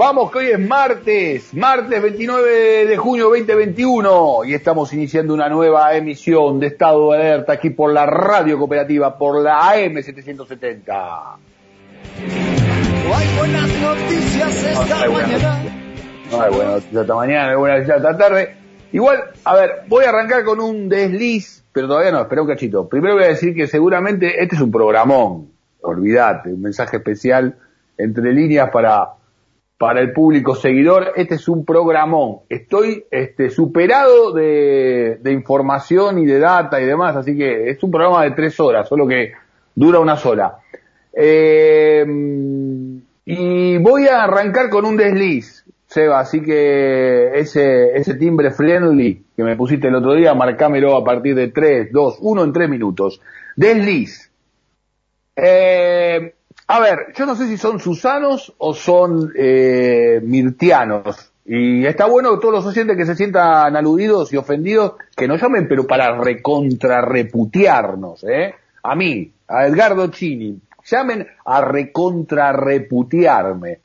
Vamos, que hoy es martes, martes 29 de junio 2021 y estamos iniciando una nueva emisión de Estado de Alerta aquí por la Radio Cooperativa, por la AM770. Hay buenas noticias esta mañana. No hay buenas noticias esta mañana, no hay buenas noticias esta tarde. Igual, a ver, voy a arrancar con un desliz, pero todavía no, espera un cachito. Primero voy a decir que seguramente este es un programón, olvídate, un mensaje especial entre líneas para para el público seguidor, este es un programón. Estoy este, superado de, de, información y de data y demás, así que es un programa de tres horas, solo que dura una sola. Eh, y voy a arrancar con un desliz, Seba, así que ese, ese timbre friendly que me pusiste el otro día, marcámelo a partir de tres, dos, uno en tres minutos. Desliz. Eh, a ver, yo no sé si son susanos o son eh, mirtianos. Y está bueno que todos los oyentes que se sientan aludidos y ofendidos, que nos llamen, pero para recontrarreputearnos, ¿eh? A mí, a Edgardo Chini, llamen a recontrarreputearme.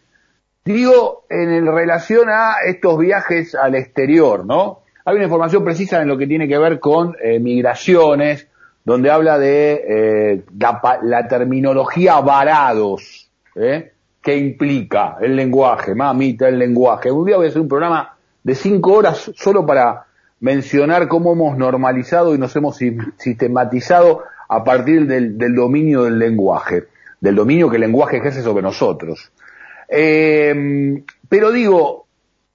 Digo, en relación a estos viajes al exterior, ¿no? Hay una información precisa en lo que tiene que ver con eh, migraciones, donde habla de eh, la, la, terminología varados, ¿eh? ¿Qué implica el lenguaje? Mamita, el lenguaje. Un día voy a hacer un programa de cinco horas solo para mencionar cómo hemos normalizado y nos hemos sistematizado a partir del, del dominio del lenguaje, del dominio que el lenguaje ejerce sobre nosotros. Eh, pero digo,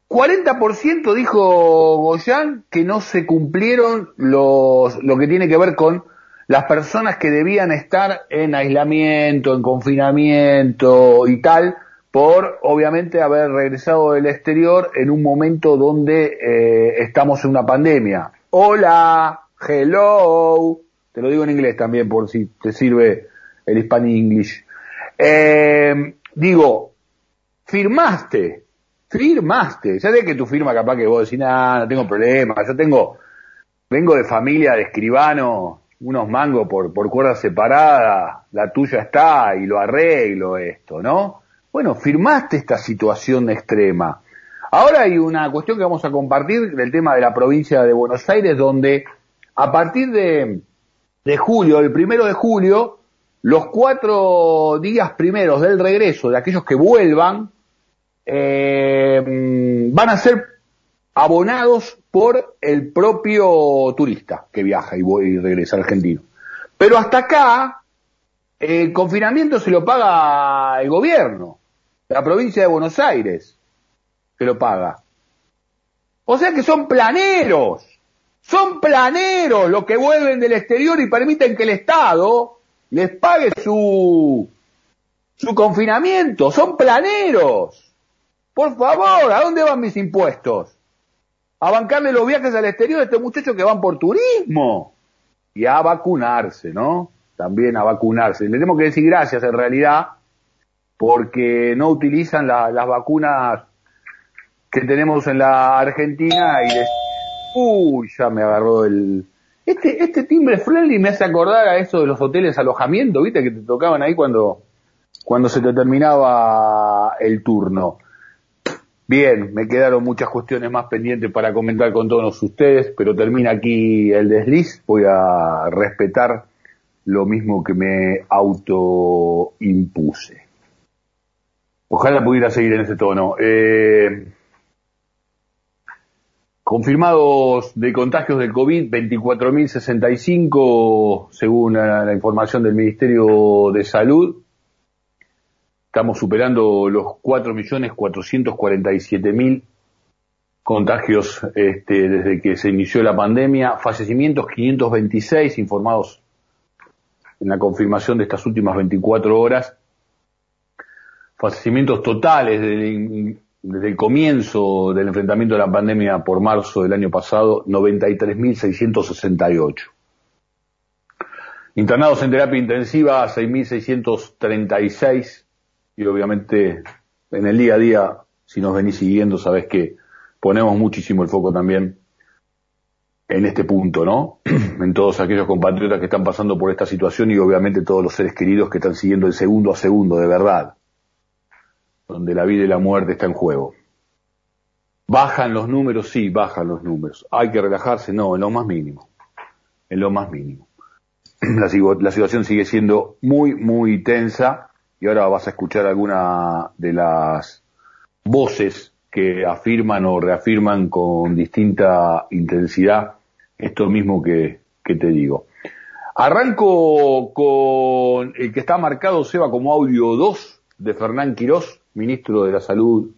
40% dijo Goyan que no se cumplieron los, lo que tiene que ver con las personas que debían estar en aislamiento, en confinamiento y tal, por obviamente haber regresado del exterior en un momento donde eh, estamos en una pandemia. Hola, hello, te lo digo en inglés también por si te sirve el Hispanic English. Eh, digo, firmaste, firmaste, ya sé que tu firma capaz que vos decís, nada, no tengo problema, yo tengo, vengo de familia de escribano, unos mangos por, por cuerda separada, la tuya está y lo arreglo esto, ¿no? Bueno, firmaste esta situación extrema. Ahora hay una cuestión que vamos a compartir del tema de la provincia de Buenos Aires, donde a partir de, de julio, el primero de julio, los cuatro días primeros del regreso de aquellos que vuelvan, eh, van a ser abonados por el propio turista que viaja y, y regresa argentino. Pero hasta acá, el confinamiento se lo paga el gobierno, la provincia de Buenos Aires se lo paga. O sea que son planeros, son planeros los que vuelven del exterior y permiten que el Estado les pague su, su confinamiento, son planeros. Por favor, ¿a dónde van mis impuestos? A bancarle los viajes al exterior a estos muchachos que van por turismo y a vacunarse, ¿no? También a vacunarse. Le tenemos que decir gracias en realidad porque no utilizan la, las vacunas que tenemos en la Argentina y les... Uy, ya me agarró el... Este, este timbre friendly me hace acordar a eso de los hoteles alojamiento, ¿viste? Que te tocaban ahí cuando, cuando se te terminaba el turno. Bien, me quedaron muchas cuestiones más pendientes para comentar con todos ustedes, pero termina aquí el desliz. Voy a respetar lo mismo que me autoimpuse. Ojalá pudiera seguir en ese tono. Eh, confirmados de contagios del COVID, 24.065 según la información del Ministerio de Salud. Estamos superando los 4.447.000 contagios este, desde que se inició la pandemia. Fallecimientos 526 informados en la confirmación de estas últimas 24 horas. Fallecimientos totales desde, desde el comienzo del enfrentamiento de la pandemia por marzo del año pasado, 93.668. Internados en terapia intensiva, 6.636 y obviamente en el día a día, si nos venís siguiendo, sabés que ponemos muchísimo el foco también en este punto, ¿no? en todos aquellos compatriotas que están pasando por esta situación y obviamente todos los seres queridos que están siguiendo el segundo a segundo, de verdad. donde la vida y la muerte está en juego. ¿Bajan los números? Sí, bajan los números. ¿Hay que relajarse? No, en lo más mínimo. En lo más mínimo. La, la situación sigue siendo muy, muy tensa y ahora vas a escuchar alguna de las voces que afirman o reafirman con distinta intensidad esto mismo que, te digo. Arranco con el que está marcado, Seba, como audio 2 de Fernán Quirós, ministro de la Salud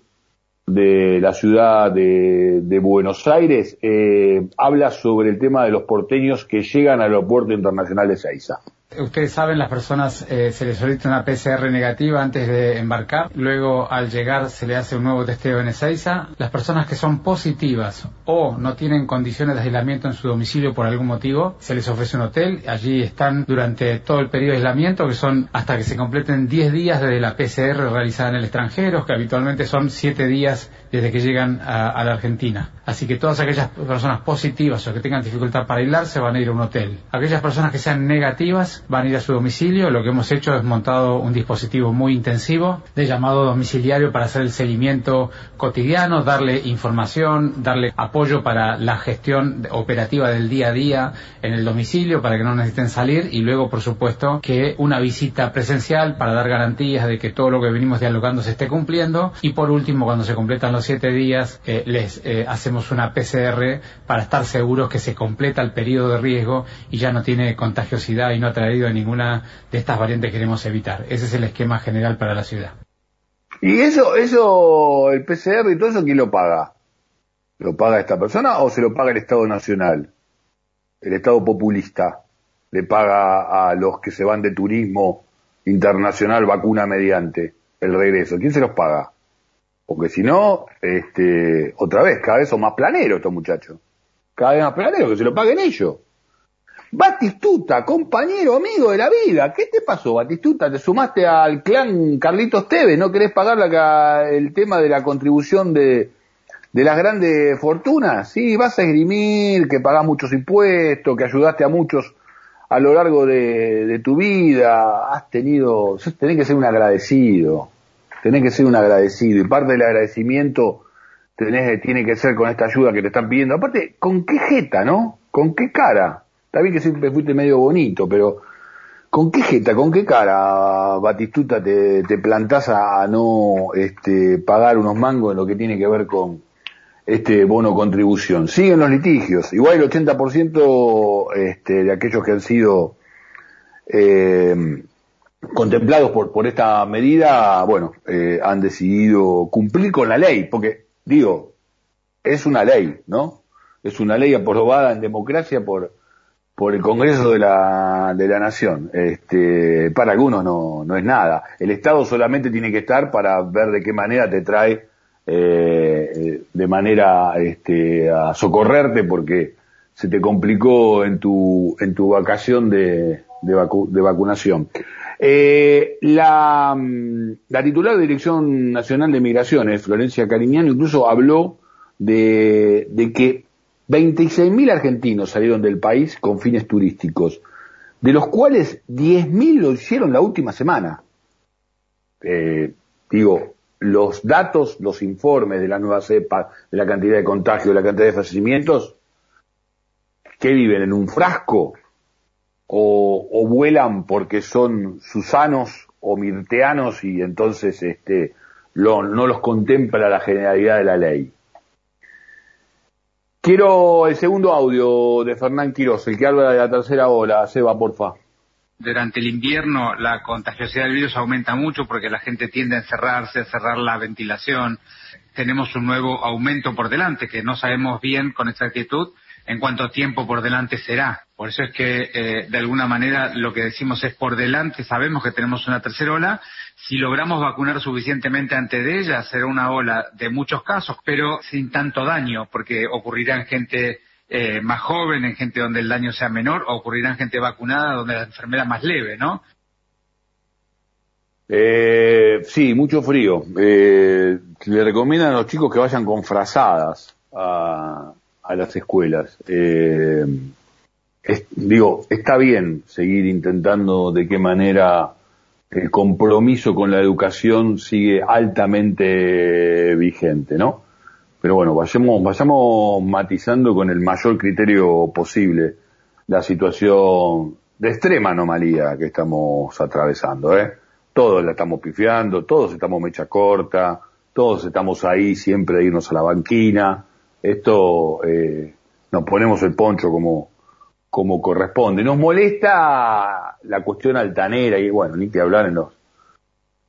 de la ciudad de, de Buenos Aires, eh, habla sobre el tema de los porteños que llegan al aeropuerto internacional de Seiza. Ustedes saben, las personas eh, se les solicita una PCR negativa antes de embarcar, luego al llegar se le hace un nuevo testeo en Ezeiza. Las personas que son positivas o no tienen condiciones de aislamiento en su domicilio por algún motivo, se les ofrece un hotel, allí están durante todo el periodo de aislamiento, que son hasta que se completen 10 días desde la PCR realizada en el extranjero, que habitualmente son 7 días desde que llegan a, la Argentina. Así que todas aquellas personas positivas o que tengan dificultad para aislarse van a ir a un hotel. Aquellas personas que sean negativas van a ir a su domicilio. Lo que hemos hecho es montado un dispositivo muy intensivo de llamado domiciliario para hacer el seguimiento cotidiano, darle información, darle apoyo para la gestión operativa del día a día en el domicilio para que no necesiten salir y luego, por supuesto, que una visita presencial para dar garantías de que todo lo que venimos dialogando se esté cumpliendo y por último, cuando se completan los siete días, eh, les eh, hacemos una PCR para estar seguros que se completa el periodo de riesgo y ya no tiene contagiosidad y no ha ninguna de estas variantes que queremos evitar. Ese es el esquema general para la ciudad. ¿Y eso, eso, el PCR y todo eso, quién lo paga? ¿Lo paga esta persona o se lo paga el Estado Nacional? El Estado populista le paga a los que se van de turismo internacional vacuna mediante el regreso. ¿Quién se los paga? Porque si no, este, otra vez, cada vez son más planeros estos muchachos. Cada vez más planeros, que se lo paguen ellos. Batistuta, compañero, amigo de la vida. ¿Qué te pasó, Batistuta? ¿Te sumaste al clan Carlitos Tevez? ¿No querés pagar el tema de la contribución de, las grandes fortunas? Sí, vas a esgrimir, que pagás muchos impuestos, que ayudaste a muchos a lo largo de, tu vida. Has tenido, tenés que ser un agradecido. Tenés que ser un agradecido. Y parte del agradecimiento tiene que ser con esta ayuda que te están pidiendo. Aparte, ¿con qué jeta, no? ¿Con qué cara? Está bien que siempre fuiste medio bonito, pero ¿con qué jeta, con qué cara, Batistuta, te, te plantás a, no este, pagar unos mangos en lo que tiene que ver con este bono contribución? Siguen los litigios. Igual el 80% este, de aquellos que han sido eh, contemplados por, por esta medida, bueno, eh, han decidido cumplir con la ley, porque, digo, es una ley, ¿no? Es una ley aprobada en democracia por por el Congreso de la, de la Nación. Este, para algunos no, no es nada. El Estado solamente tiene que estar para ver de qué manera te trae eh, de manera este, a socorrerte porque se te complicó en tu, en tu vacación de, de, vacunación. Eh, la, la titular de Dirección Nacional de Migraciones, Florencia Cariñano, incluso habló de, de que 26.000 argentinos salieron del país con fines turísticos, de los cuales 10.000 lo hicieron la última semana. Eh, digo, los datos, los informes de la nueva cepa, de la cantidad de contagios, de la cantidad de fallecimientos, ¿qué viven en un frasco? O, vuelan porque son susanos o mirteanos y entonces este, no los contempla la generalidad de la ley. Quiero el segundo audio de Fernán Quiroz, el que habla de la tercera ola. Seba, porfa. Durante el invierno la contagiosidad del virus aumenta mucho porque la gente tiende a encerrarse, a cerrar la ventilación. Tenemos un nuevo aumento por delante que no sabemos bien con exactitud en cuánto tiempo por delante será. Por eso es que, eh, de alguna manera, lo que decimos es por delante, sabemos que tenemos una tercera ola. Si logramos vacunar suficientemente antes de ella, será una ola de muchos casos, pero sin tanto daño, porque ocurrirá en gente eh, más joven, en gente donde el daño sea menor, o ocurrirá en gente vacunada donde la enfermedad más leve, ¿no? Eh, sí, mucho frío. Eh, le recomiendan a los chicos que vayan con frazadas a, a las escuelas. Eh, digo, está bien seguir intentando de qué manera el compromiso con la educación sigue altamente vigente, ¿no? Pero bueno, vayamos, vayamos matizando con el mayor criterio posible la situación de extrema anomalía que estamos atravesando, ¿eh? Todos la estamos pifiando, todos estamos mecha corta, todos estamos ahí siempre de irnos a la banquina. Esto, eh, nos ponemos el poncho como, como corresponde. Nos molesta la cuestión altanera y bueno, ni que hablar en los,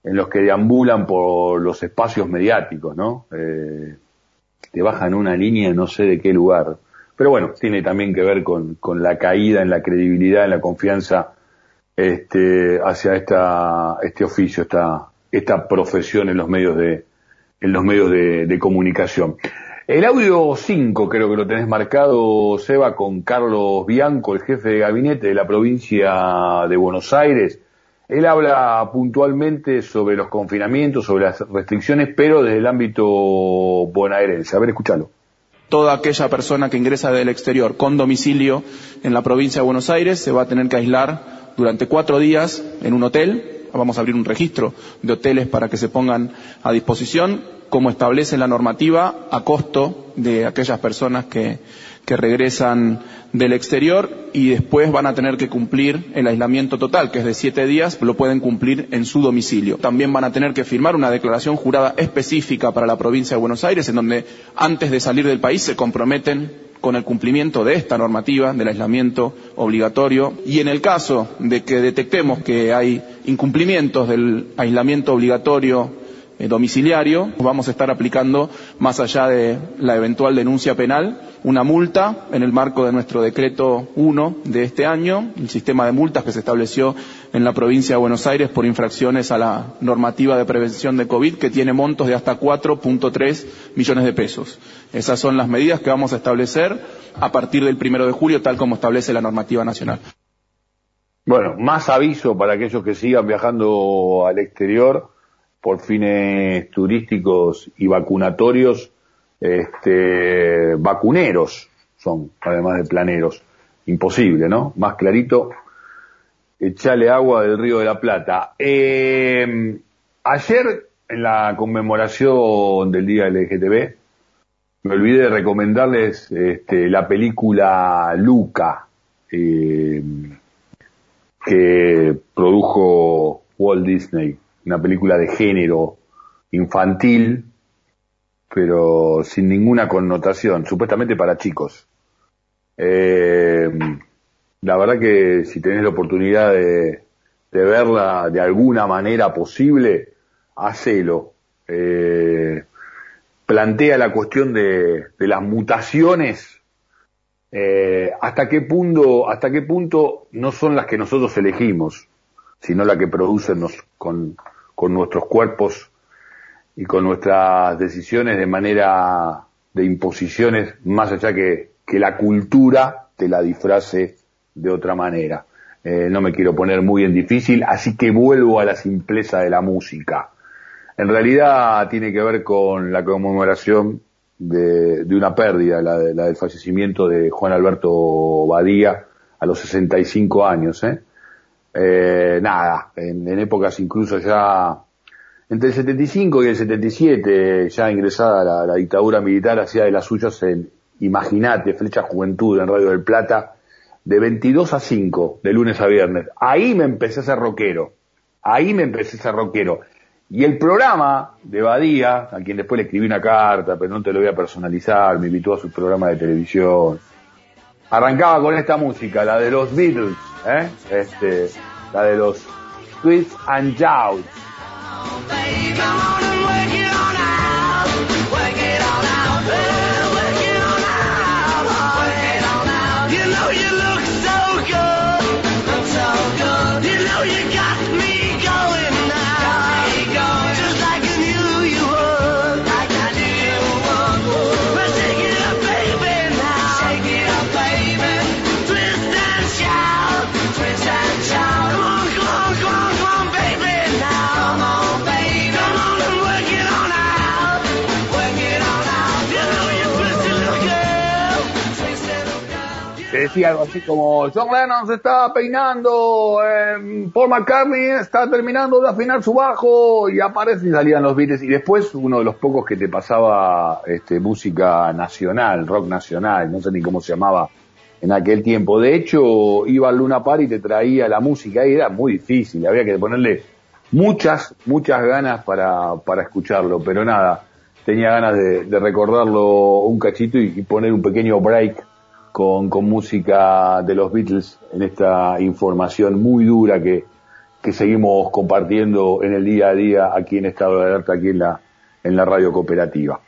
en los que deambulan por los espacios mediáticos, ¿no? Eh, te bajan una línea no sé de qué lugar. Pero bueno, tiene también que ver con, con la caída en la credibilidad, en la confianza este, hacia esta, este oficio, esta, esta profesión en los medios de, en los medios de, de comunicación. El audio 5 creo que lo tenés marcado, Seba, con Carlos Bianco, el jefe de gabinete de la provincia de Buenos Aires. Él habla puntualmente sobre los confinamientos, sobre las restricciones, pero desde el ámbito bonaerense. A ver, escúchalo. Toda aquella persona que ingresa del exterior con domicilio en la provincia de Buenos Aires se va a tener que aislar durante cuatro días en un hotel. Vamos a abrir un registro de hoteles para que se pongan a disposición como establece la normativa, a costo de aquellas personas que, que regresan del exterior y después van a tener que cumplir el aislamiento total, que es de siete días, lo pueden cumplir en su domicilio. También van a tener que firmar una declaración jurada específica para la provincia de Buenos Aires, en donde antes de salir del país se comprometen con el cumplimiento de esta normativa del aislamiento obligatorio y en el caso de que detectemos que hay incumplimientos del aislamiento obligatorio domiciliario, vamos a estar aplicando, más allá de la eventual denuncia penal, una multa en el marco de nuestro decreto 1 de este año, el sistema de multas que se estableció en la provincia de Buenos Aires por infracciones a la normativa de prevención de COVID, que tiene montos de hasta 4.3 millones de pesos. Esas son las medidas que vamos a establecer a partir del primero de julio, tal como establece la normativa nacional. Bueno, más aviso para aquellos que sigan viajando al exterior por fines turísticos y vacunatorios, este, vacuneros son, además de planeros. Imposible, ¿no? Más clarito, echale agua del Río de la Plata. Eh, ayer, en la conmemoración del Día LGTB, me olvidé de recomendarles este, la película Luca, eh, que produjo Walt Disney una película de género infantil, pero sin ninguna connotación, supuestamente para chicos. Eh, la verdad que si tenés la oportunidad de, verla de alguna manera posible, hacelo. Eh, plantea la cuestión de, las mutaciones, eh, hasta qué punto, hasta qué punto no son las que nosotros elegimos, sino las que producen nos, con, con nuestros cuerpos y con nuestras decisiones de manera de imposiciones, más allá que, que la cultura te la disfrace de otra manera. Eh, no me quiero poner muy en difícil, así que vuelvo a la simpleza de la música. En realidad tiene que ver con la conmemoración de, de una pérdida, la, la, del fallecimiento de Juan Alberto Badía a los 65 años. ¿eh? Eh, nada, en, épocas incluso ya entre el 75 y el 77, ya ingresada la, dictadura militar, hacía de las suyas en Imaginate, Flecha Juventud en Radio del Plata, de 22 a 5, de lunes a viernes. Ahí me empecé a ser rockero. Ahí me empecé a ser rockero. Y el programa de Badía, a quien después le escribí una carta, pero no te lo voy a personalizar, me invitó a su programa de televisión. Arrancaba con esta música, la de los Beatles, ¿eh? Este, la de los Twists and Shouts. Decía algo así como John Lennon se está peinando, eh, Paul McCartney está terminando de afinar su bajo y aparecen y salían los Beatles y después uno de los pocos que te pasaba este, música nacional, rock nacional, no sé ni cómo se llamaba en aquel tiempo. De hecho, iba al Luna Park y te traía la música y era muy difícil, había que ponerle muchas, muchas ganas para, para escucharlo, pero nada, tenía ganas de, recordarlo un cachito y poner un pequeño break con, con música de los Beatles en esta información muy dura que, que seguimos compartiendo en el día a día aquí en Estado de Alerta, aquí en la, en la radio cooperativa.